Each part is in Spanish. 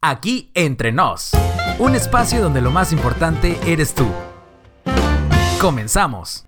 Aquí entre nos, un espacio donde lo más importante eres tú. Comenzamos.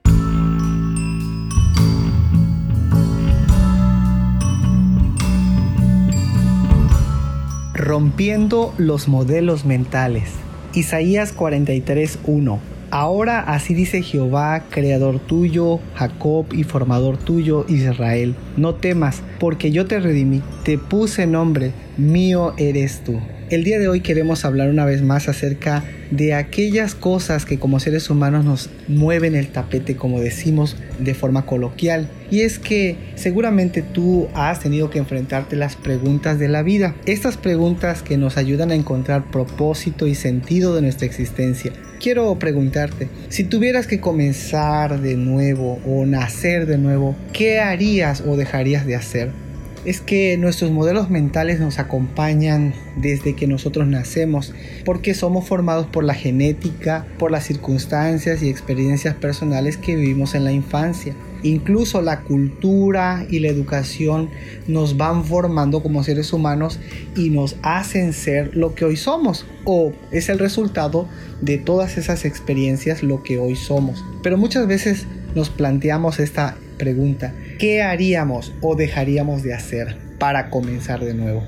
Rompiendo los modelos mentales. Isaías 43:1 Ahora así dice Jehová, creador tuyo, Jacob y formador tuyo, Israel. No temas, porque yo te redimí, te puse nombre, mío eres tú. El día de hoy queremos hablar una vez más acerca de aquellas cosas que como seres humanos nos mueven el tapete, como decimos de forma coloquial. Y es que seguramente tú has tenido que enfrentarte las preguntas de la vida. Estas preguntas que nos ayudan a encontrar propósito y sentido de nuestra existencia. Quiero preguntarte, si tuvieras que comenzar de nuevo o nacer de nuevo, ¿qué harías o dejarías de hacer? Es que nuestros modelos mentales nos acompañan desde que nosotros nacemos, porque somos formados por la genética, por las circunstancias y experiencias personales que vivimos en la infancia. Incluso la cultura y la educación nos van formando como seres humanos y nos hacen ser lo que hoy somos. O es el resultado de todas esas experiencias lo que hoy somos. Pero muchas veces nos planteamos esta pregunta, ¿qué haríamos o dejaríamos de hacer para comenzar de nuevo?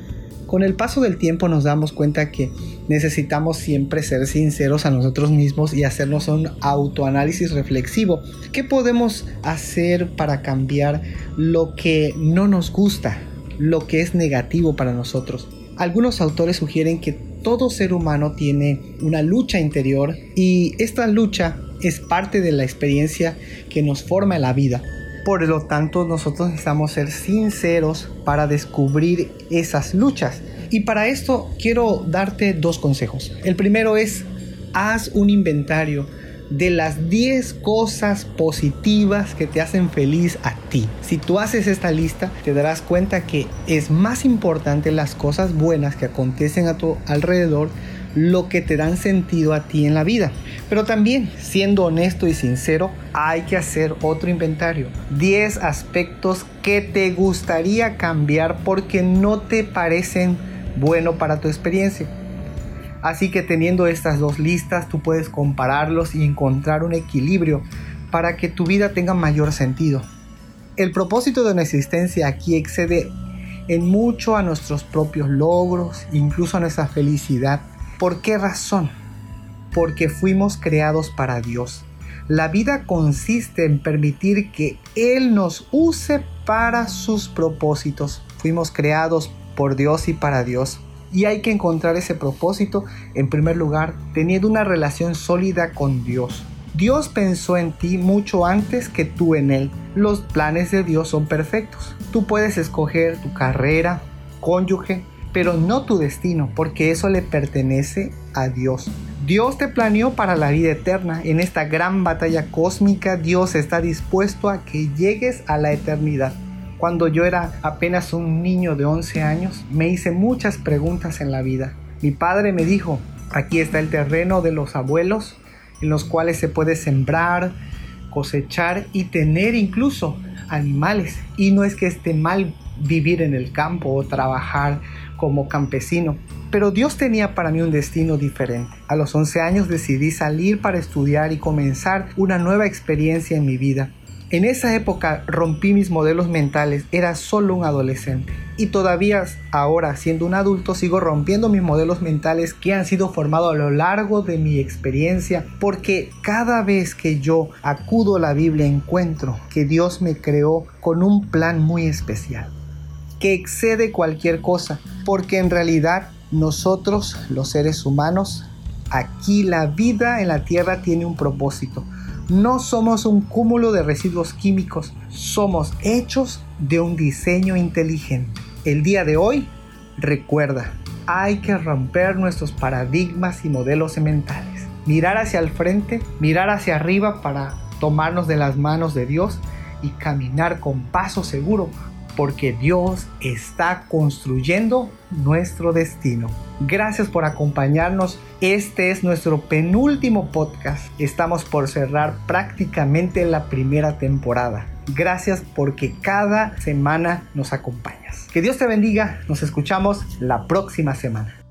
Con el paso del tiempo nos damos cuenta que necesitamos siempre ser sinceros a nosotros mismos y hacernos un autoanálisis reflexivo. ¿Qué podemos hacer para cambiar lo que no nos gusta, lo que es negativo para nosotros? Algunos autores sugieren que todo ser humano tiene una lucha interior y esta lucha es parte de la experiencia que nos forma en la vida. Por lo tanto, nosotros necesitamos ser sinceros para descubrir esas luchas. Y para esto quiero darte dos consejos. El primero es, haz un inventario de las 10 cosas positivas que te hacen feliz a ti. Si tú haces esta lista, te darás cuenta que es más importante las cosas buenas que acontecen a tu alrededor lo que te dan sentido a ti en la vida. Pero también, siendo honesto y sincero, hay que hacer otro inventario. 10 aspectos que te gustaría cambiar porque no te parecen bueno para tu experiencia. Así que teniendo estas dos listas, tú puedes compararlos y encontrar un equilibrio para que tu vida tenga mayor sentido. El propósito de nuestra existencia aquí excede en mucho a nuestros propios logros, incluso a nuestra felicidad ¿Por qué razón? Porque fuimos creados para Dios. La vida consiste en permitir que Él nos use para sus propósitos. Fuimos creados por Dios y para Dios. Y hay que encontrar ese propósito, en primer lugar, teniendo una relación sólida con Dios. Dios pensó en ti mucho antes que tú en Él. Los planes de Dios son perfectos. Tú puedes escoger tu carrera, cónyuge, pero no tu destino, porque eso le pertenece a Dios. Dios te planeó para la vida eterna. En esta gran batalla cósmica, Dios está dispuesto a que llegues a la eternidad. Cuando yo era apenas un niño de 11 años, me hice muchas preguntas en la vida. Mi padre me dijo, aquí está el terreno de los abuelos, en los cuales se puede sembrar, cosechar y tener incluso animales. Y no es que esté mal vivir en el campo o trabajar como campesino. Pero Dios tenía para mí un destino diferente. A los 11 años decidí salir para estudiar y comenzar una nueva experiencia en mi vida. En esa época rompí mis modelos mentales, era solo un adolescente. Y todavía ahora, siendo un adulto, sigo rompiendo mis modelos mentales que han sido formados a lo largo de mi experiencia, porque cada vez que yo acudo a la Biblia encuentro que Dios me creó con un plan muy especial que excede cualquier cosa, porque en realidad nosotros, los seres humanos, aquí la vida en la Tierra tiene un propósito. No somos un cúmulo de residuos químicos, somos hechos de un diseño inteligente. El día de hoy, recuerda, hay que romper nuestros paradigmas y modelos mentales. Mirar hacia el frente, mirar hacia arriba para tomarnos de las manos de Dios y caminar con paso seguro porque Dios está construyendo nuestro destino. Gracias por acompañarnos. Este es nuestro penúltimo podcast. Estamos por cerrar prácticamente la primera temporada. Gracias porque cada semana nos acompañas. Que Dios te bendiga. Nos escuchamos la próxima semana.